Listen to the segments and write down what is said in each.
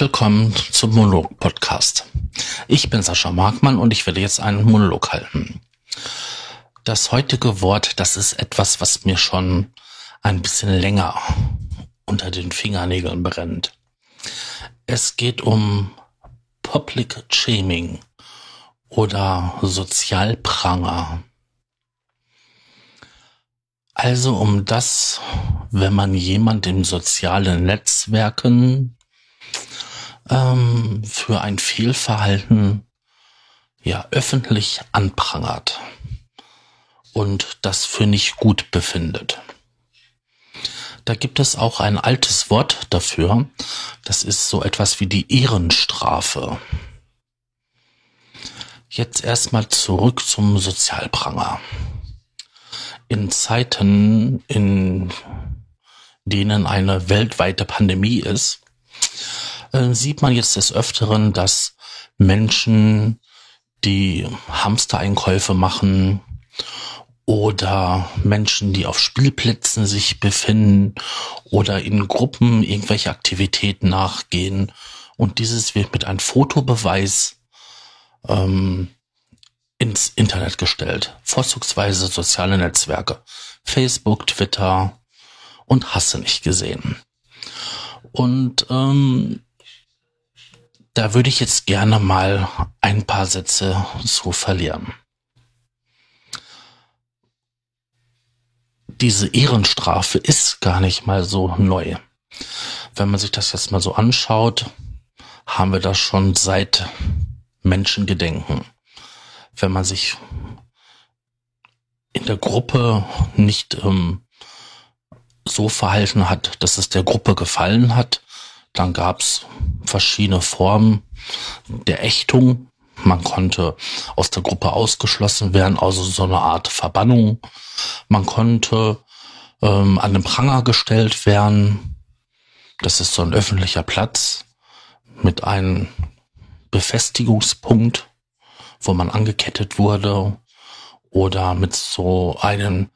willkommen zum Monolog-Podcast. Ich bin Sascha Markmann und ich werde jetzt einen Monolog halten. Das heutige Wort, das ist etwas, was mir schon ein bisschen länger unter den Fingernägeln brennt. Es geht um Public Shaming oder Sozialpranger. Also um das, wenn man jemand in sozialen Netzwerken ähm, für ein Fehlverhalten ja öffentlich anprangert und das für nicht gut befindet. Da gibt es auch ein altes Wort dafür. Das ist so etwas wie die Ehrenstrafe. Jetzt erstmal zurück zum Sozialpranger. In Zeiten, in denen eine weltweite Pandemie ist, äh, sieht man jetzt des Öfteren, dass Menschen, die Hamstereinkäufe machen oder Menschen, die auf Spielplätzen sich befinden oder in Gruppen irgendwelche Aktivitäten nachgehen. Und dieses wird mit einem Fotobeweis ähm, ins Internet gestellt. Vorzugsweise soziale Netzwerke. Facebook, Twitter und hasse nicht gesehen. Und ähm, da würde ich jetzt gerne mal ein paar Sätze zu verlieren. Diese Ehrenstrafe ist gar nicht mal so neu. Wenn man sich das jetzt mal so anschaut, haben wir das schon seit Menschengedenken. Wenn man sich in der Gruppe nicht ähm, so verhalten hat, dass es der Gruppe gefallen hat, dann gab's verschiedene Formen der Ächtung. Man konnte aus der Gruppe ausgeschlossen werden, also so eine Art Verbannung. Man konnte ähm, an den Pranger gestellt werden. Das ist so ein öffentlicher Platz mit einem Befestigungspunkt, wo man angekettet wurde oder mit so einem,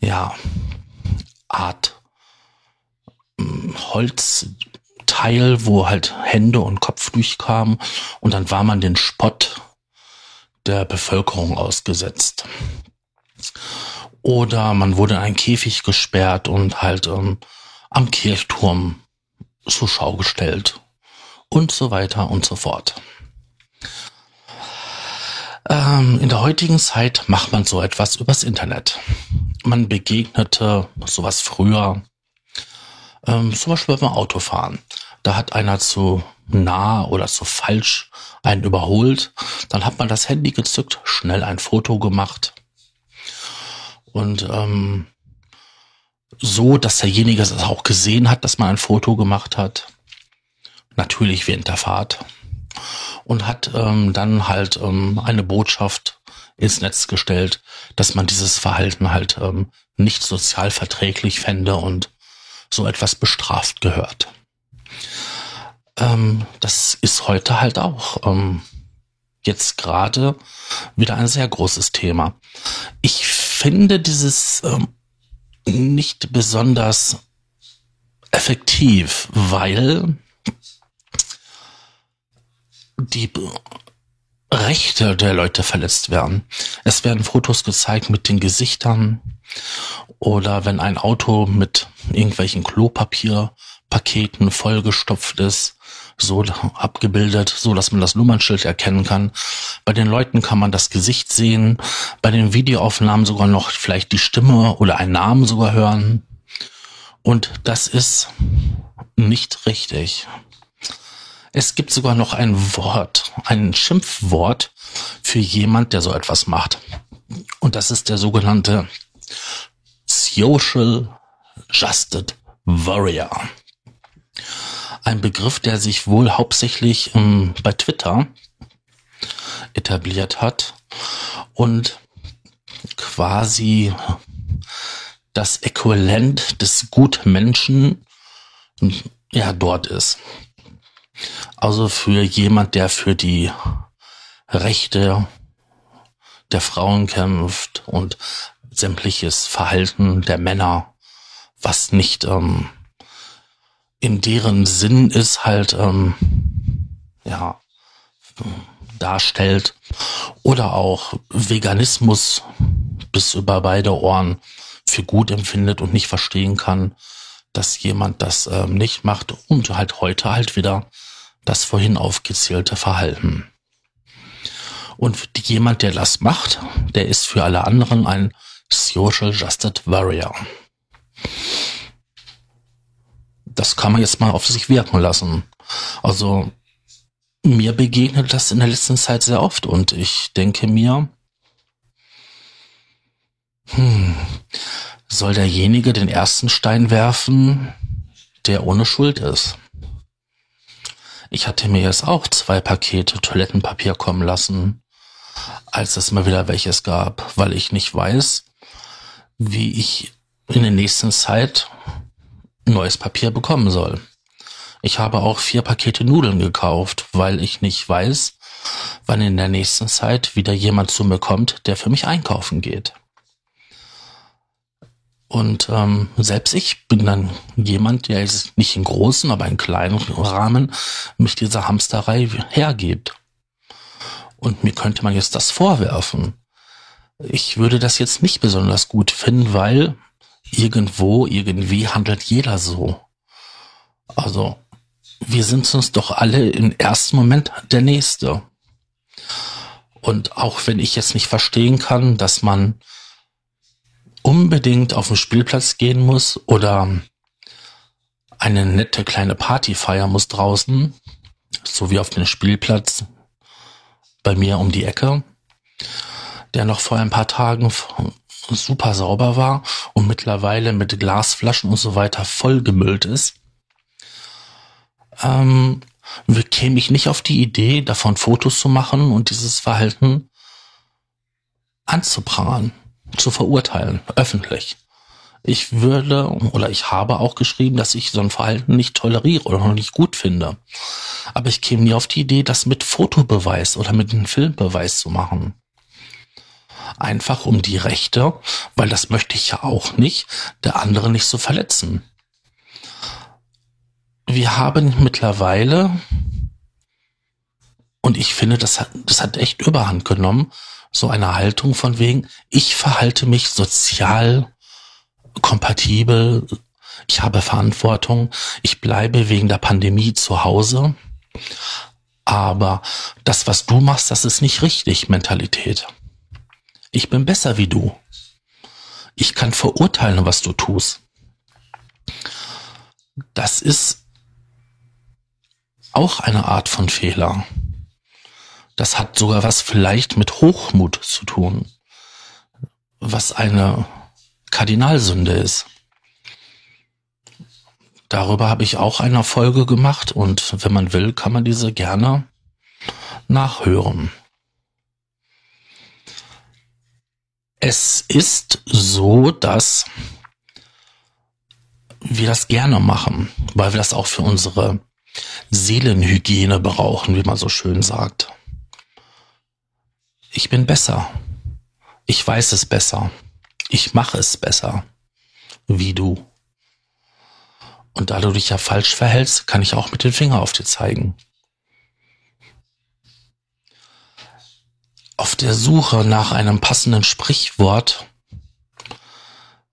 ja, Art ähm, Holz, Teil, wo halt Hände und Kopf durchkamen und dann war man den Spott der Bevölkerung ausgesetzt. Oder man wurde in einen Käfig gesperrt und halt ähm, am Kirchturm zur Schau gestellt und so weiter und so fort. Ähm, in der heutigen Zeit macht man so etwas übers Internet. Man begegnete sowas früher ähm, zum Beispiel beim Autofahren. Da hat einer zu nah oder zu falsch einen überholt. Dann hat man das Handy gezückt, schnell ein Foto gemacht. Und ähm, so, dass derjenige es auch gesehen hat, dass man ein Foto gemacht hat. Natürlich während der Fahrt. Und hat ähm, dann halt ähm, eine Botschaft ins Netz gestellt, dass man dieses Verhalten halt ähm, nicht sozial verträglich fände und so etwas bestraft gehört. Ähm, das ist heute halt auch ähm, jetzt gerade wieder ein sehr großes Thema. Ich finde dieses ähm, nicht besonders effektiv, weil die Rechte der Leute verletzt werden. Es werden Fotos gezeigt mit den Gesichtern oder wenn ein Auto mit irgendwelchen Klopapierpaketen vollgestopft ist, so abgebildet, so dass man das Nummernschild erkennen kann. Bei den Leuten kann man das Gesicht sehen, bei den Videoaufnahmen sogar noch vielleicht die Stimme oder einen Namen sogar hören. Und das ist nicht richtig. Es gibt sogar noch ein Wort, ein Schimpfwort für jemand, der so etwas macht. Und das ist der sogenannte Social Justed Warrior. Ein Begriff, der sich wohl hauptsächlich ähm, bei Twitter etabliert hat und quasi das Äquivalent des Gutmenschen ja dort ist. Also für jemand, der für die Rechte der Frauen kämpft und sämtliches Verhalten der Männer, was nicht ähm, in deren Sinn ist halt, ähm, ja, darstellt. Oder auch Veganismus bis über beide Ohren für gut empfindet und nicht verstehen kann, dass jemand das ähm, nicht macht und halt heute halt wieder das vorhin aufgezählte Verhalten. Und jemand, der das macht, der ist für alle anderen ein Social Justice Warrior. Das kann man jetzt mal auf sich wirken lassen. Also mir begegnet das in der letzten Zeit sehr oft und ich denke mir, hm, soll derjenige den ersten Stein werfen, der ohne Schuld ist. Ich hatte mir jetzt auch zwei Pakete Toilettenpapier kommen lassen, als es mal wieder welches gab, weil ich nicht weiß, wie ich in der nächsten Zeit neues Papier bekommen soll. Ich habe auch vier Pakete Nudeln gekauft, weil ich nicht weiß, wann in der nächsten Zeit wieder jemand zu mir kommt, der für mich einkaufen geht. Und ähm, selbst ich bin dann jemand, der jetzt nicht in großen, aber in kleinen Rahmen mich diese Hamsterei hergibt. Und mir könnte man jetzt das vorwerfen. Ich würde das jetzt nicht besonders gut finden, weil irgendwo, irgendwie handelt jeder so. Also, wir sind uns doch alle im ersten Moment der Nächste. Und auch wenn ich jetzt nicht verstehen kann, dass man unbedingt auf den Spielplatz gehen muss oder eine nette kleine Party feiern muss draußen, so wie auf dem Spielplatz bei mir um die Ecke, der noch vor ein paar Tagen super sauber war und mittlerweile mit Glasflaschen und so weiter vollgemüllt ist, ähm, käme ich nicht auf die Idee, davon Fotos zu machen und dieses Verhalten anzuprangern zu verurteilen, öffentlich. Ich würde oder ich habe auch geschrieben, dass ich so ein Verhalten nicht toleriere oder noch nicht gut finde. Aber ich käme nie auf die Idee, das mit Fotobeweis oder mit einem Filmbeweis zu machen. Einfach um die Rechte, weil das möchte ich ja auch nicht, der andere nicht zu verletzen. Wir haben mittlerweile, und ich finde, das hat, das hat echt Überhand genommen, so eine Haltung von wegen, ich verhalte mich sozial kompatibel, ich habe Verantwortung, ich bleibe wegen der Pandemie zu Hause, aber das, was du machst, das ist nicht richtig, Mentalität. Ich bin besser wie du. Ich kann verurteilen, was du tust. Das ist auch eine Art von Fehler. Das hat sogar was vielleicht mit Hochmut zu tun, was eine Kardinalsünde ist. Darüber habe ich auch eine Folge gemacht und wenn man will, kann man diese gerne nachhören. Es ist so, dass wir das gerne machen, weil wir das auch für unsere Seelenhygiene brauchen, wie man so schön sagt. Ich bin besser. Ich weiß es besser. Ich mache es besser. Wie du. Und da du dich ja falsch verhältst, kann ich auch mit dem Finger auf dir zeigen. Auf der Suche nach einem passenden Sprichwort,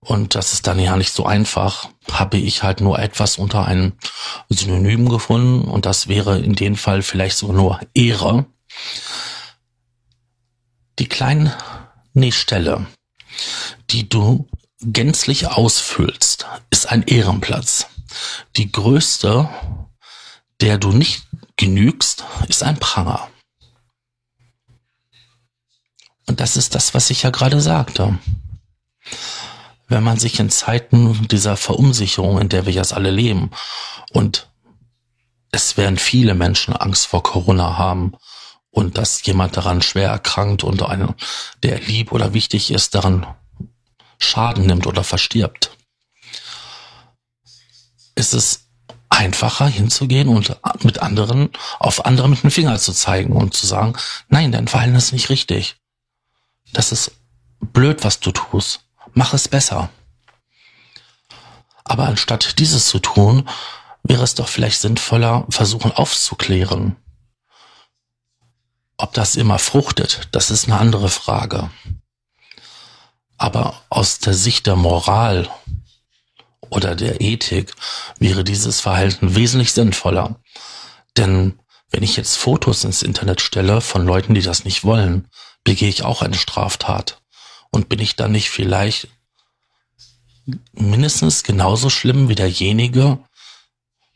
und das ist dann ja nicht so einfach, habe ich halt nur etwas unter einem Synonym gefunden, und das wäre in dem Fall vielleicht sogar nur Ehre. Die kleine Stelle, die du gänzlich ausfüllst, ist ein Ehrenplatz. Die größte, der du nicht genügst, ist ein Pranger. Und das ist das, was ich ja gerade sagte. Wenn man sich in Zeiten dieser Verunsicherung, in der wir jetzt alle leben, und es werden viele Menschen Angst vor Corona haben und dass jemand daran schwer erkrankt und einer, der lieb oder wichtig ist, daran Schaden nimmt oder verstirbt, ist es einfacher hinzugehen und mit anderen, auf andere mit dem Finger zu zeigen und zu sagen, nein, dein Verhalten ist nicht richtig. Das ist blöd, was du tust. Mach es besser. Aber anstatt dieses zu tun, wäre es doch vielleicht sinnvoller, versuchen aufzuklären. Ob das immer fruchtet, das ist eine andere Frage. Aber aus der Sicht der Moral oder der Ethik wäre dieses Verhalten wesentlich sinnvoller. Denn wenn ich jetzt Fotos ins Internet stelle von Leuten, die das nicht wollen, begehe ich auch eine Straftat. Und bin ich dann nicht vielleicht mindestens genauso schlimm wie derjenige,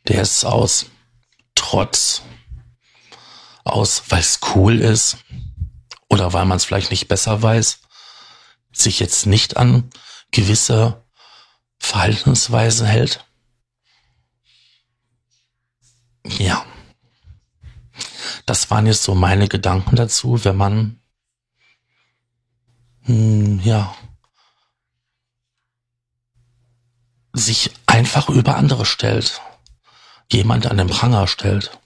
der es aus Trotz, aus weil es cool ist oder weil man es vielleicht nicht besser weiß, sich jetzt nicht an gewisse Verhaltensweisen hält? Ja. Das waren jetzt so meine Gedanken dazu, wenn man, hm, ja, sich einfach über andere stellt, jemand an den Pranger stellt,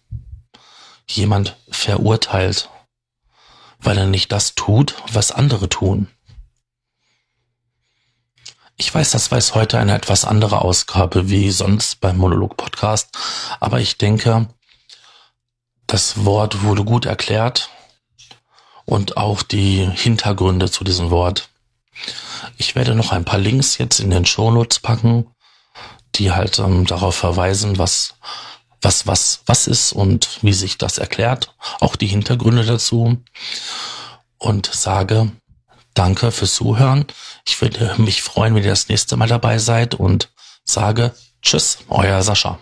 jemand verurteilt, weil er nicht das tut, was andere tun. Ich weiß, das war heute eine etwas andere Ausgabe wie sonst beim Monolog-Podcast, aber ich denke, das Wort wurde gut erklärt und auch die Hintergründe zu diesem Wort. Ich werde noch ein paar Links jetzt in den Shownotes packen, die halt ähm, darauf verweisen, was was was was ist und wie sich das erklärt, auch die Hintergründe dazu und sage Danke fürs Zuhören. Ich würde mich freuen, wenn ihr das nächste Mal dabei seid und sage Tschüss, euer Sascha.